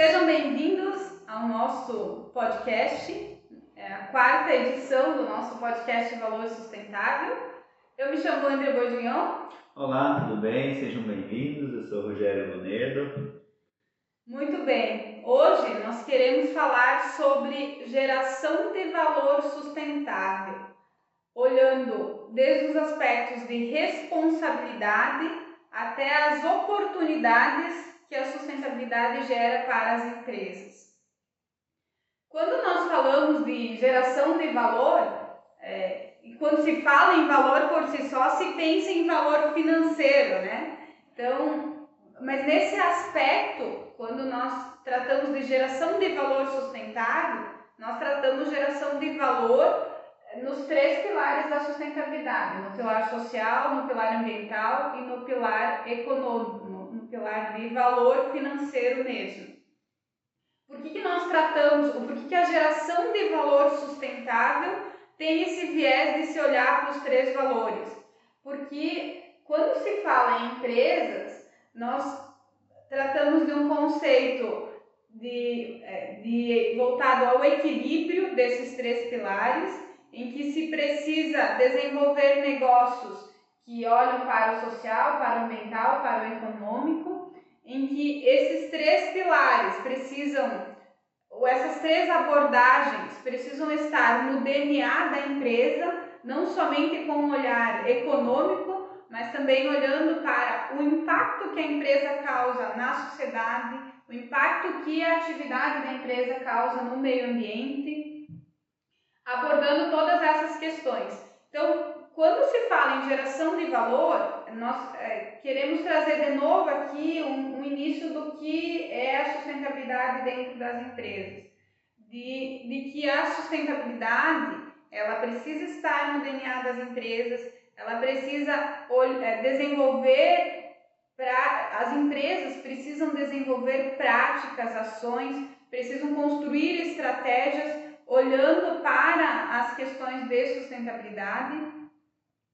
Sejam bem-vindos ao nosso podcast, é a quarta edição do nosso podcast Valor Sustentável. Eu me chamo André Bourguignon. Olá, tudo bem? Sejam bem-vindos. Eu sou Rogério Lunedo. Muito bem. Hoje nós queremos falar sobre geração de valor sustentável, olhando desde os aspectos de responsabilidade até as oportunidades que a sustentabilidade gera para as empresas. Quando nós falamos de geração de valor, é, e quando se fala em valor por si só, se pensa em valor financeiro, né? Então, mas nesse aspecto, quando nós tratamos de geração de valor sustentável, nós tratamos geração de valor nos três pilares da sustentabilidade: no pilar social, no pilar ambiental e no pilar econômico, pilar de valor financeiro mesmo. Por que, que nós tratamos, por que, que a geração de valor sustentável tem esse viés de se olhar para os três valores? Porque quando se fala em empresas, nós tratamos de um conceito de, é, de voltado ao equilíbrio desses três pilares, em que se precisa desenvolver negócios que olham para o social, para o ambiental, para o econômico, em que esses três pilares precisam, ou essas três abordagens precisam estar no DNA da empresa, não somente com um olhar econômico, mas também olhando para o impacto que a empresa causa na sociedade, o impacto que a atividade da empresa causa no meio ambiente, abordando todas essas questões. Então, quando se fala em geração de valor, nós é, queremos trazer de novo aqui um, um, início do que é a sustentabilidade dentro das empresas. De, de que a sustentabilidade ela precisa estar no DNA das empresas, ela precisa é, desenvolver, pra, as empresas precisam desenvolver práticas, ações, precisam construir estratégias olhando para as questões de sustentabilidade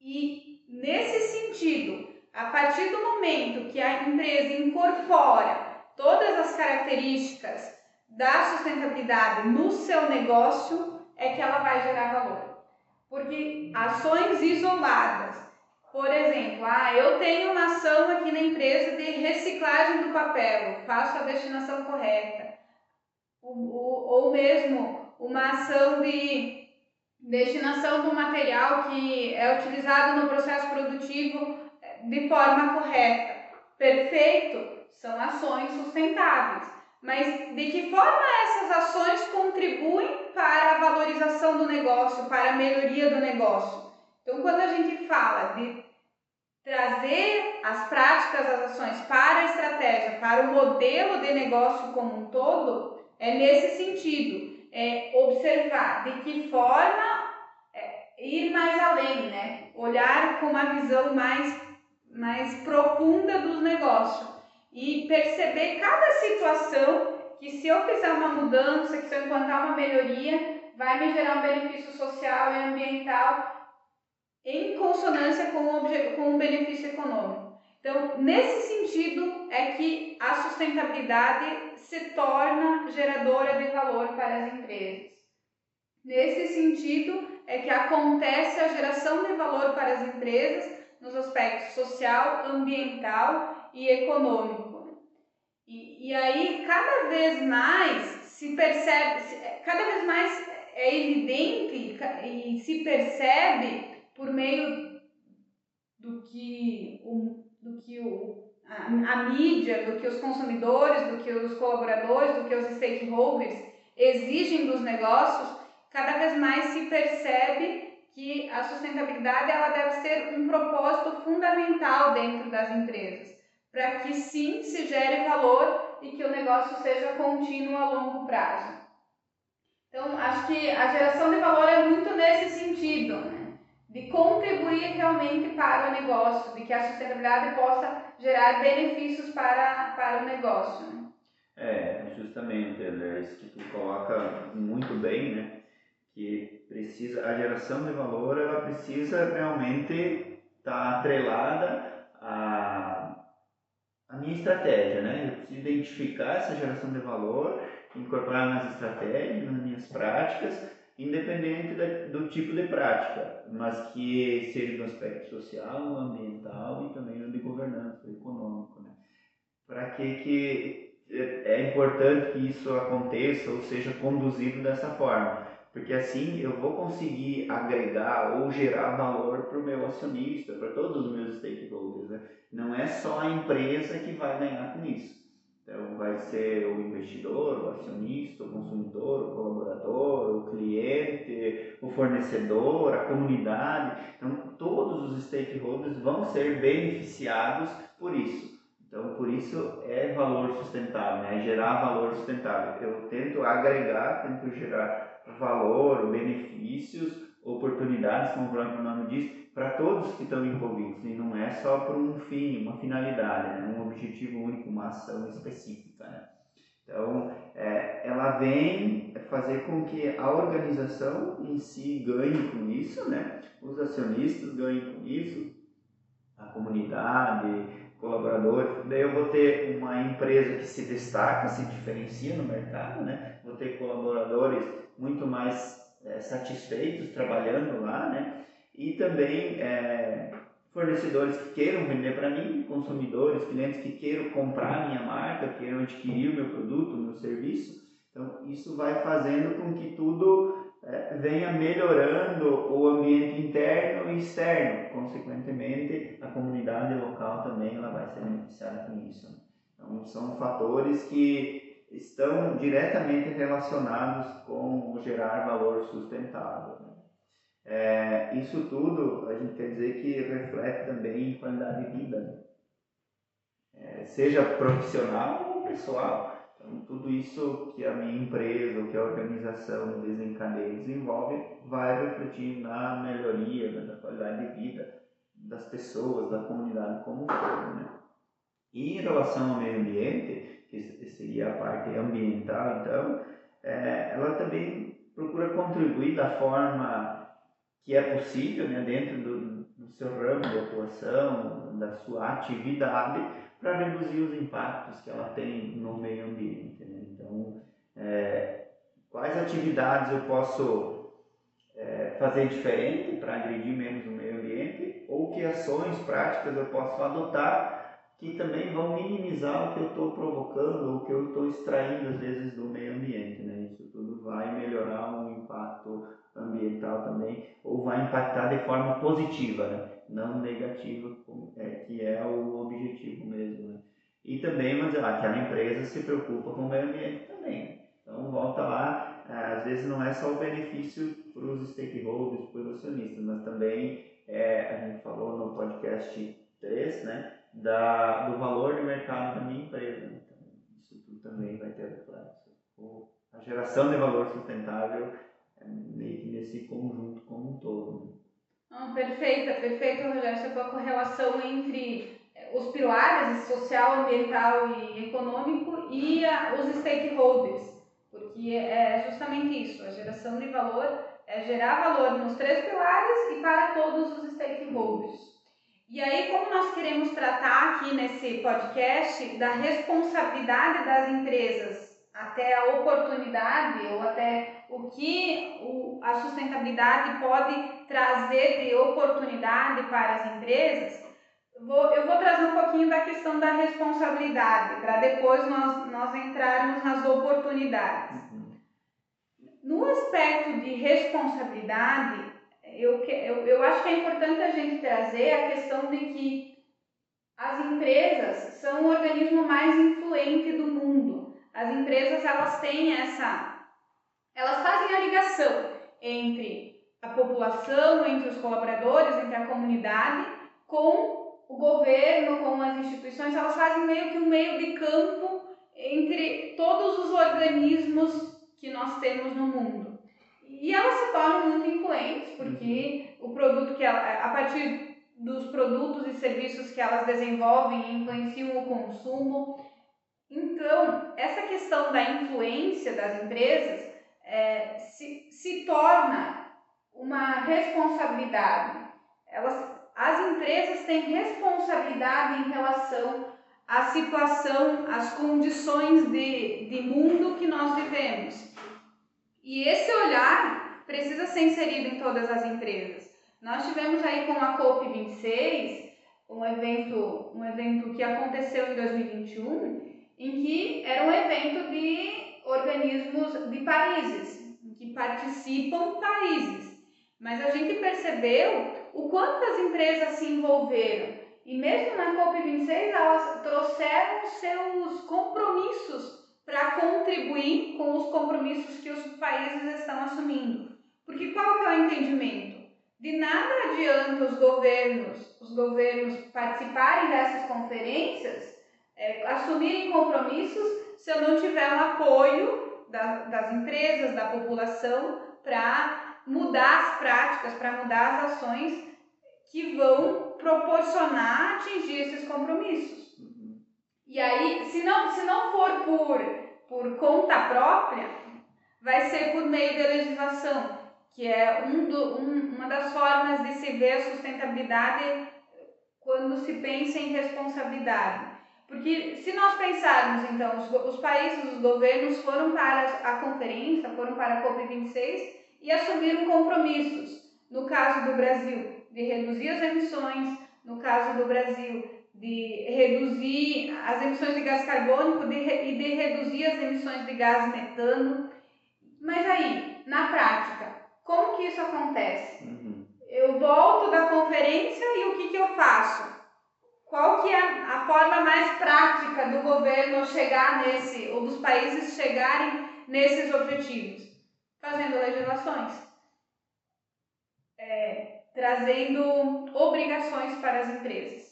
e nesse sentido, a partir do momento que a empresa incorpora todas as características da sustentabilidade no seu negócio, é que ela vai gerar valor. Porque ações isoladas, por exemplo, ah, eu tenho uma ação aqui na empresa de reciclagem do papel, faço a destinação correta. Ou, ou, ou mesmo uma ação de destinação do material que é utilizado no processo produtivo eh, de forma correta. Perfeito, são ações sustentáveis. Mas de que forma essas ações contribuem para a valorização do negócio, para a melhoria do negócio? Então, quando a gente fala de trazer as práticas, as ações para a estratégia, para o modelo de negócio como um todo, é nesse sentido é, observar de que forma ir mais além, né? Olhar com uma visão mais, mais profunda dos negócios e perceber cada situação que se eu fizer uma mudança, que se eu implantar uma melhoria, vai me gerar um benefício social e ambiental em consonância com o, com o benefício econômico. Então, nesse sentido é que a sustentabilidade se torna geradora de valor para as empresas. Nesse sentido é que acontece a geração de valor para as empresas nos aspectos social, ambiental e econômico. E, e aí, cada vez mais se percebe, cada vez mais é evidente e se percebe por meio do que o do que o, a, a mídia, do que os consumidores, do que os colaboradores, do que os stakeholders exigem dos negócios, cada vez mais se percebe que a sustentabilidade ela deve ser um propósito fundamental dentro das empresas, para que sim se gere valor e que o negócio seja contínuo a longo prazo. Então, acho que a geração de valor é muito nesse sentido. Né? de contribuir realmente para o negócio, de que a sustentabilidade possa gerar benefícios para, para o negócio. Né? É, justamente, é isso que tu coloca muito bem, né? Que precisa, a geração de valor, ela precisa realmente estar tá atrelada à, à minha estratégia, né? Eu preciso identificar essa geração de valor, incorporar nas estratégias, nas minhas práticas, independente do tipo de prática, mas que seja do aspecto social, ambiental e também no de governança, econômico. Né? Para que, que é importante que isso aconteça ou seja conduzido dessa forma? Porque assim eu vou conseguir agregar ou gerar valor para o meu acionista, para todos os meus stakeholders. Né? Não é só a empresa que vai ganhar com isso. Então, vai ser o investidor, o acionista, o consumidor, o colaborador, o cliente, o fornecedor, a comunidade. Então, todos os stakeholders vão ser beneficiados por isso. Então, por isso é valor sustentável, né? é gerar valor sustentável. Eu tento agregar, tento gerar valor, benefícios, oportunidades, como o próprio nome diz, para todos que estão envolvidos. E não é só por um fim, uma finalidade, né? um objetivo único, uma ação específica. Né? Então, é, ela vem fazer com que a organização em si ganhe com isso, né? os acionistas ganhem com isso, a comunidade, colaboradores. Daí eu vou ter uma empresa que se destaca, se diferencia no mercado, né? Ter colaboradores muito mais é, satisfeitos trabalhando lá, né? E também é, fornecedores que queiram vender para mim, consumidores, clientes que queiram comprar minha marca, queiram adquirir o meu produto, o meu serviço. Então, isso vai fazendo com que tudo é, venha melhorando o ambiente interno e externo. Consequentemente, a comunidade local também ela vai ser beneficiada com isso. Né? Então, são fatores que estão diretamente relacionados com o gerar valor sustentável. Né? É, isso tudo a gente quer dizer que reflete também em qualidade de vida, né? é, seja profissional ou pessoal. Então, tudo isso que a minha empresa, ou que a organização desencadeia e desenvolve, vai refletir na melhoria né, da qualidade de vida das pessoas, da comunidade como um todo. Né? Em relação ao meio ambiente, que seria a parte ambiental, então, é, ela também procura contribuir da forma que é possível, né, dentro do, do seu ramo de atuação, da sua atividade, para reduzir os impactos que ela tem no meio ambiente. Né? Então, é, quais atividades eu posso é, fazer diferente para agredir menos o meio ambiente ou que ações práticas eu posso adotar que também vão minimizar o que eu estou provocando o que eu estou extraindo às vezes do meio ambiente. Né? Isso tudo vai melhorar o impacto ambiental também ou vai impactar de forma positiva. Né? não negativa, é, que é o objetivo mesmo. Né? E também, mas aquela empresa se preocupa com o meio ambiente também. Então, volta lá, é, às vezes não é só o benefício para os stakeholders, para os acionistas, mas também, é, a gente falou no podcast 3, né, da, do valor de mercado da minha empresa. Então, isso tudo também vai ter reflexo. A geração de valor sustentável é meio que nesse conjunto como um todo. Né? Ah, perfeita, perfeito, Rogério. Você a correlação entre eh, os pilares social, ambiental e econômico e a, os stakeholders, porque é justamente isso, a geração de valor é gerar valor nos três pilares e para todos os stakeholders. E aí, como nós queremos tratar aqui nesse podcast da responsabilidade das empresas até a oportunidade ou até o que a sustentabilidade pode trazer de oportunidade para as empresas, vou, eu vou trazer um pouquinho da questão da responsabilidade, para depois nós, nós entrarmos nas oportunidades. Uhum. No aspecto de responsabilidade, eu, eu, eu acho que é importante a gente trazer a questão de que as empresas são o organismo mais influente do mundo as empresas elas têm essa, elas fazem a ligação entre a população, entre os colaboradores, entre a comunidade, com o governo, com as instituições, elas fazem meio que um meio de campo entre todos os organismos que nós temos no mundo. E elas se tornam muito influentes, porque o produto que ela, a partir dos produtos e serviços que elas desenvolvem influenciam o consumo, então, essa questão da influência das empresas é, se, se torna uma responsabilidade. Elas, as empresas têm responsabilidade em relação a situação, as condições de, de mundo que nós vivemos. E esse olhar precisa ser inserido em todas as empresas. Nós tivemos aí com a COP26 um evento, um evento que aconteceu em 2021, em que era um evento de organismos de países, em que participam países. Mas a gente percebeu o quanto as empresas se envolveram. E mesmo na COP26, elas trouxeram seus compromissos para contribuir com os compromissos que os países estão assumindo. Porque qual é o entendimento? De nada adianta os governos, os governos participarem dessas conferências, é, assumirem compromissos se eu não tiver um apoio da, das empresas, da população para mudar as práticas, para mudar as ações que vão proporcionar atingir esses compromissos. E aí, se não, se não for por, por conta própria, vai ser por meio da legislação que é um do, um, uma das formas de se ver a sustentabilidade quando se pensa em responsabilidade. Porque se nós pensarmos, então, os, os países, os governos foram para a conferência, foram para a COP26 e assumiram compromissos. No caso do Brasil, de reduzir as emissões, no caso do Brasil, de reduzir as emissões de gás carbônico de, e de reduzir as emissões de gás metano. Mas aí, na prática, como que isso acontece? Uhum. Eu volto da conferência e o que, que eu faço? Qual que é a forma mais prática do governo chegar nesse, ou dos países chegarem nesses objetivos? Fazendo legislações. É, trazendo obrigações para as empresas.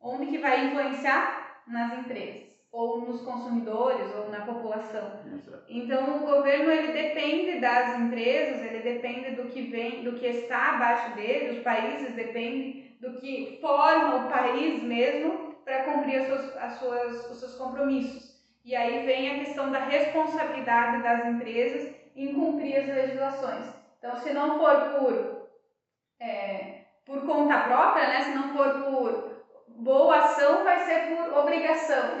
Onde que vai influenciar? Nas empresas ou nos consumidores ou na população. Então o governo ele depende das empresas, ele depende do que vem, do que está abaixo dele, os países dependem do que forma o país mesmo para cumprir as suas, as suas, os seus compromissos. E aí vem a questão da responsabilidade das empresas em cumprir as legislações. Então, se não for por, é, por conta própria, né, se não for por boa ação vai ser por obrigação,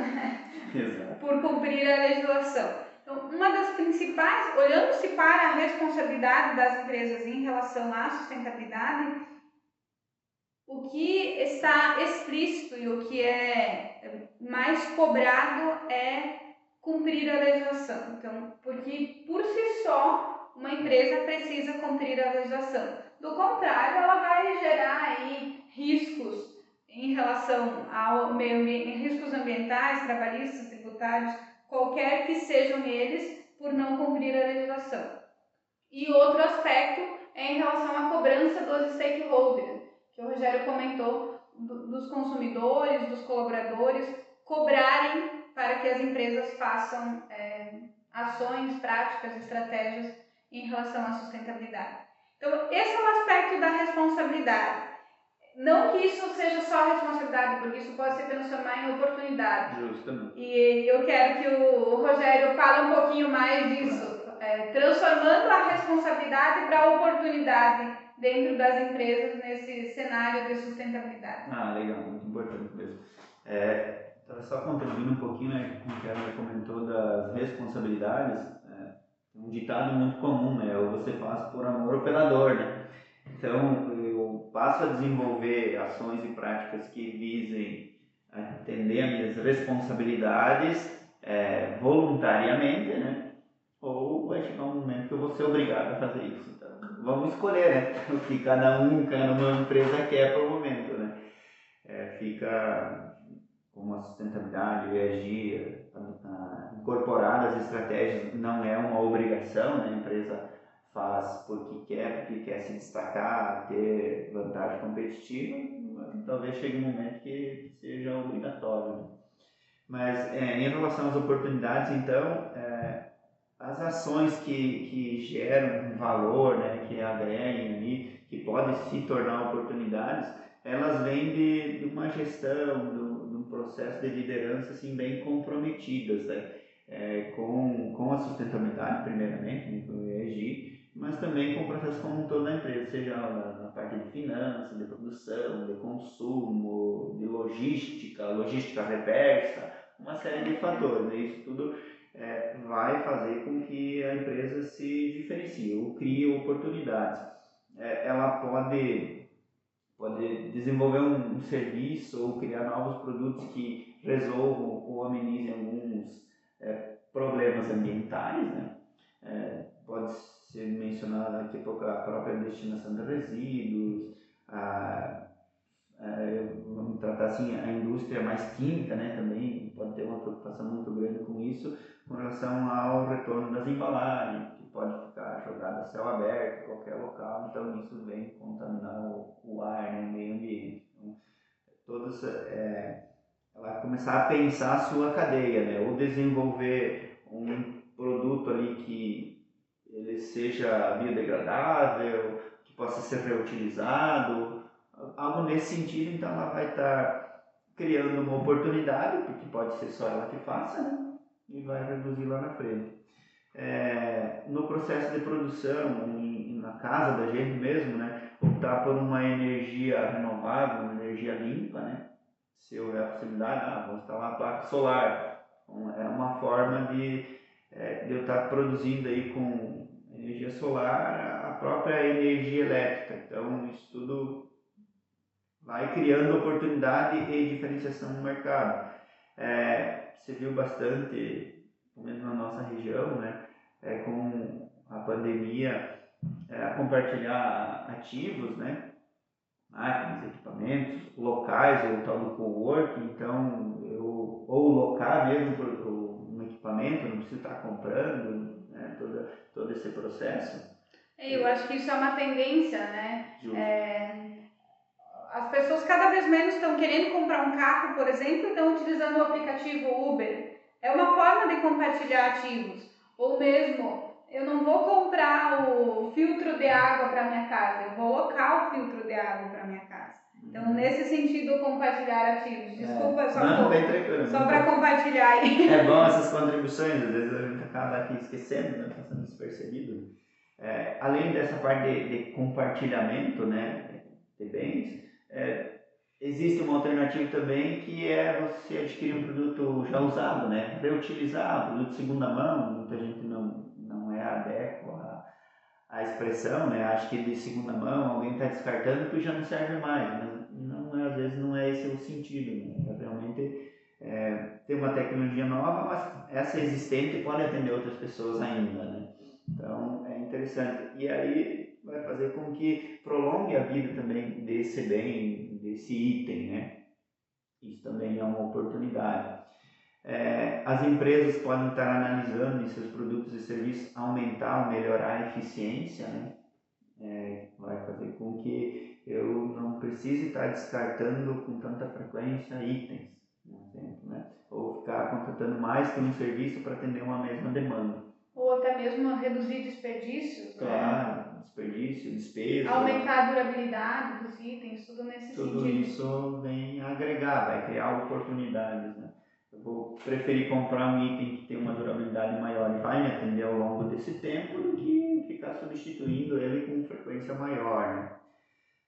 por cumprir a legislação. Então, uma das principais, olhando-se para a responsabilidade das empresas em relação à sustentabilidade, o que está explícito e o que é mais cobrado é cumprir a legislação. Então, porque por si só uma empresa precisa cumprir a legislação. Do contrário, ela vai gerar aí riscos em relação ao meio ambiente, riscos ambientais, trabalhistas, tributários, qualquer que sejam eles, por não cumprir a legislação. E outro aspecto é em relação à cobrança dos stakeholders, que o Rogério comentou, dos consumidores, dos colaboradores, cobrarem para que as empresas façam é, ações, práticas, estratégias em relação à sustentabilidade. Então, esse é o aspecto da responsabilidade. Não que isso seja só responsabilidade, porque isso pode se transformar em oportunidade. Justamente. E eu quero que o Rogério fale um pouquinho mais disso, é, transformando a responsabilidade para a oportunidade dentro das empresas nesse cenário de sustentabilidade. Ah, legal, muito importante mesmo. É, só contribuindo um pouquinho né, com o que a Ana comentou das responsabilidades. É, um ditado muito comum, né? Ou você faz por amor ou pela dor, né? Então, passo a desenvolver ações e práticas que visem atender as minhas responsabilidades é, voluntariamente, né? Ou vai chegar um momento que eu vou ser obrigado a fazer isso. Então, vamos escolher, né? O que cada um, cada uma empresa quer por momento, né? É, fica como a sustentabilidade, o ESG, incorporar as estratégias não é uma obrigação, né? A empresa faz porque quer, porque quer se destacar, ter vantagem competitiva, talvez chegue um momento que seja obrigatório. Né? Mas é, em relação às oportunidades, então, é, as ações que, que geram valor, né, que agreguem ali, que podem se tornar oportunidades, elas vêm de, de uma gestão, de um processo de liderança assim, bem comprometidas né? É, com, com a sustentabilidade, primeiramente, com o ESG, mas também com o processo como um todo da empresa, seja na, na, parte de finanças, de produção, de consumo, de logística, logística reversa, uma série de fatores. Né? Isso tudo é, vai fazer com que a empresa se diferencie ou crie oportunidades. É, ela pode, pode desenvolver um, um, serviço ou criar novos produtos que resolvam ou amenizem alguns é, problemas ambientais. Né? É, pode ser mencionado daqui a a própria destinação de resíduos, a, vamos tratar assim, a indústria mais química né, também pode ter uma preocupação muito grande com isso, com relação ao retorno das embalagens, que pode ficar jogada a céu aberto, em qualquer local, então isso vem contaminar o, o ar, né, o meio ambiente. Então, todas, é, ela começar a pensar a sua cadeia, né, ou desenvolver um produto ali que ele seja biodegradável, que possa ser reutilizado, algo nesse sentido, então ela vai estar criando uma oportunidade, porque pode ser só ela que faça, né? e vai reduzir lá na frente. É, no processo de produção, em, na casa da gente mesmo, né, optar por uma energia renovável, uma energia limpa, né, se houver a possibilidade, ah, vou instalar a placa solar. Então, é uma forma de, é, de eu estar produzindo aí com energia solar a própria energia elétrica. Então, isso tudo vai criando oportunidade e diferenciação no mercado. É, você viu bastante, pelo menos na nossa região, né, é, com a pandemia, é, compartilhar ativos, né, máquinas, equipamentos, locais, o tal do co-work, então, eu, ou locar mesmo equipamento, não precisa estar comprando, né, todo, todo esse processo. É, eu acho que isso é uma tendência, né? É, as pessoas cada vez menos estão querendo comprar um carro, por exemplo, e estão utilizando o aplicativo Uber. É uma forma de compartilhar ativos. Ou mesmo, eu não vou comprar o filtro de água para minha casa, eu vou locar o filtro de água para minha casa. Então, nesse sentido, compartilhar ativos. Desculpa, é. só, não, só para compartilhar aí. É bom essas contribuições, às vezes a gente acaba aqui esquecendo, né, passando despercebido. É, além dessa parte de, de compartilhamento né, de bens, é, existe uma alternativa também que é você adquirir um produto já usado, né? Reutilizar, produto de segunda mão, muita gente não, não é adequa à, à expressão, né? Acho que de segunda mão alguém está descartando que já não serve mais, mas não é, às vezes não é esse o sentido, né? É realmente é, ter uma tecnologia nova, mas essa existente pode atender outras pessoas ainda, né? Então é interessante. E aí vai fazer com que prolongue a vida também desse bem, desse item, né? Isso também é uma oportunidade. É, as empresas podem estar analisando em seus produtos e serviços aumentar ou melhorar a eficiência, né? É, vai fazer com que eu não precise estar descartando com tanta frequência itens, por exemplo, né? ou ficar contratando mais que um serviço para atender uma mesma demanda. Ou até mesmo reduzir desperdícios. Né? Claro, né? desperdício, despesa. Aumentar a durabilidade dos itens, tudo nesse tudo sentido. Tudo isso vem agregar, vai criar oportunidades. Né? Vou preferir comprar um item que tem uma durabilidade maior e vai me atender ao longo desse tempo do que ficar substituindo ele com frequência maior. Né?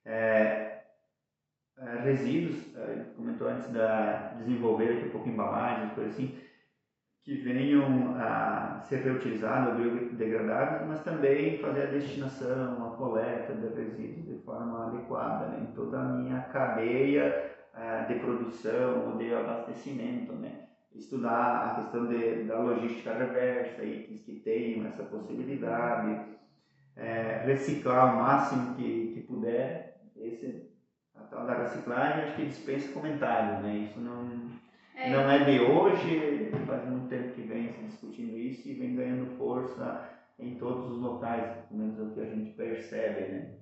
É, é, resíduos, é, comentou antes da desenvolver aqui um pouco embalagens, coisa assim que venham a ser reutilizados, biodegradáveis, mas também fazer a destinação, a coleta de resíduos de forma adequada né, em toda a minha cadeia uh, de produção ou de abastecimento. Né. Estudar a questão de, da logística reversa, itens que tenham essa possibilidade, é, reciclar o máximo que, que puder. Esse, a tal da reciclagem acho que dispensa comentários, né? Isso não é. Não é de hoje, faz muito tempo que vem se discutindo isso e vem ganhando força em todos os locais, pelo menos é o que a gente percebe, né?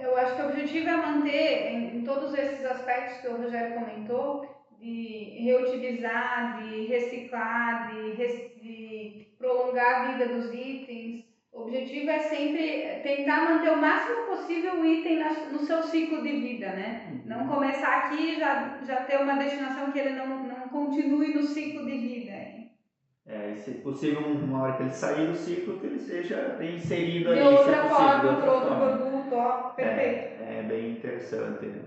Eu acho que o objetivo é manter em, em todos esses aspectos que o Rogério comentou, de reutilizar, de reciclar, de, de prolongar a vida dos itens, o objetivo é sempre tentar manter o máximo possível o item no seu ciclo de vida, né? Uhum. Não começar aqui e já, já ter uma destinação que ele não, não continue no ciclo de vida. É, esse se possível, uma hora que ele sair do ciclo, que ele seja inserido de ali. outra se forma, possível, de para outro forma. produto, ó, perfeito. É, é bem interessante. Né?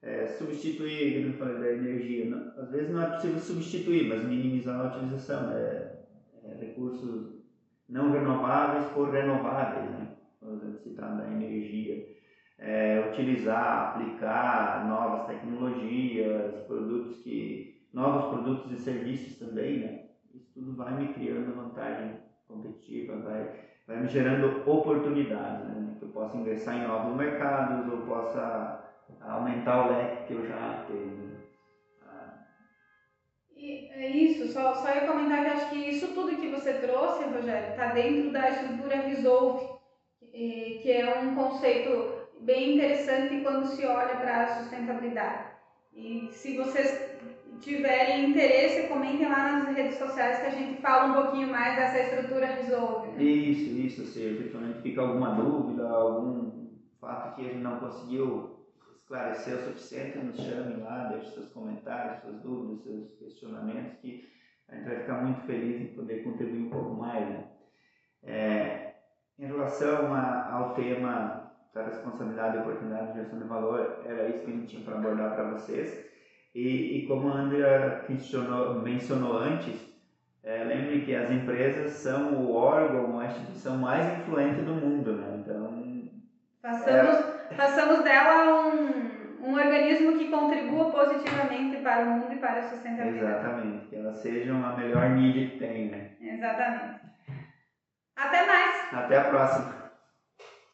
É, substituir, como eu falei, da energia. Não, às vezes não é possível substituir, mas minimizar a utilização. É, é recursos não renováveis por renováveis, né? Por exemplo, citar da energia. É, utilizar, aplicar novas tecnologias, produtos que novos produtos e serviços também, né? Isso tudo vai me criando vantagem competitiva, vai, vai me gerando oportunidades, né? Que eu possa ingressar em novos mercados, ou possa aumentar o leque que eu já tenho. Ah, E é isso, só, só ia comentar que acho que isso tudo que você trouxe, Rogério, está dentro da estrutura Resolve, que é um conceito bem interessante quando se olha para a sustentabilidade. E se vocês tiverem interesse, comentem lá nas redes sociais que a gente fala um pouquinho mais dessa estrutura Resolve. né? Isso, isso, se eventualmente fica alguma dúvida, algum fato que a gente não conseguiu esclarecer o suficiente, nos chame lá, deixe seus comentários, suas dúvidas, seus questionamentos, que a gente vai ficar muito feliz em poder contribuir um pouco mais. Né? É, em relação a, ao tema da responsabilidade e oportunidade de geração de valor, era isso que a gente tinha para abordar para vocês. E, e como a Andrea mencionou antes, é, lembre que as empresas são o órgão, a instituição mais influente do mundo, né? Então, Façamos, façamos dela um, um organismo que contribua positivamente para o mundo e para a sustentabilidade. exatamente, que elas sejam a melhor mídia que tem, né? Exatamente. Até mais! Até a próxima!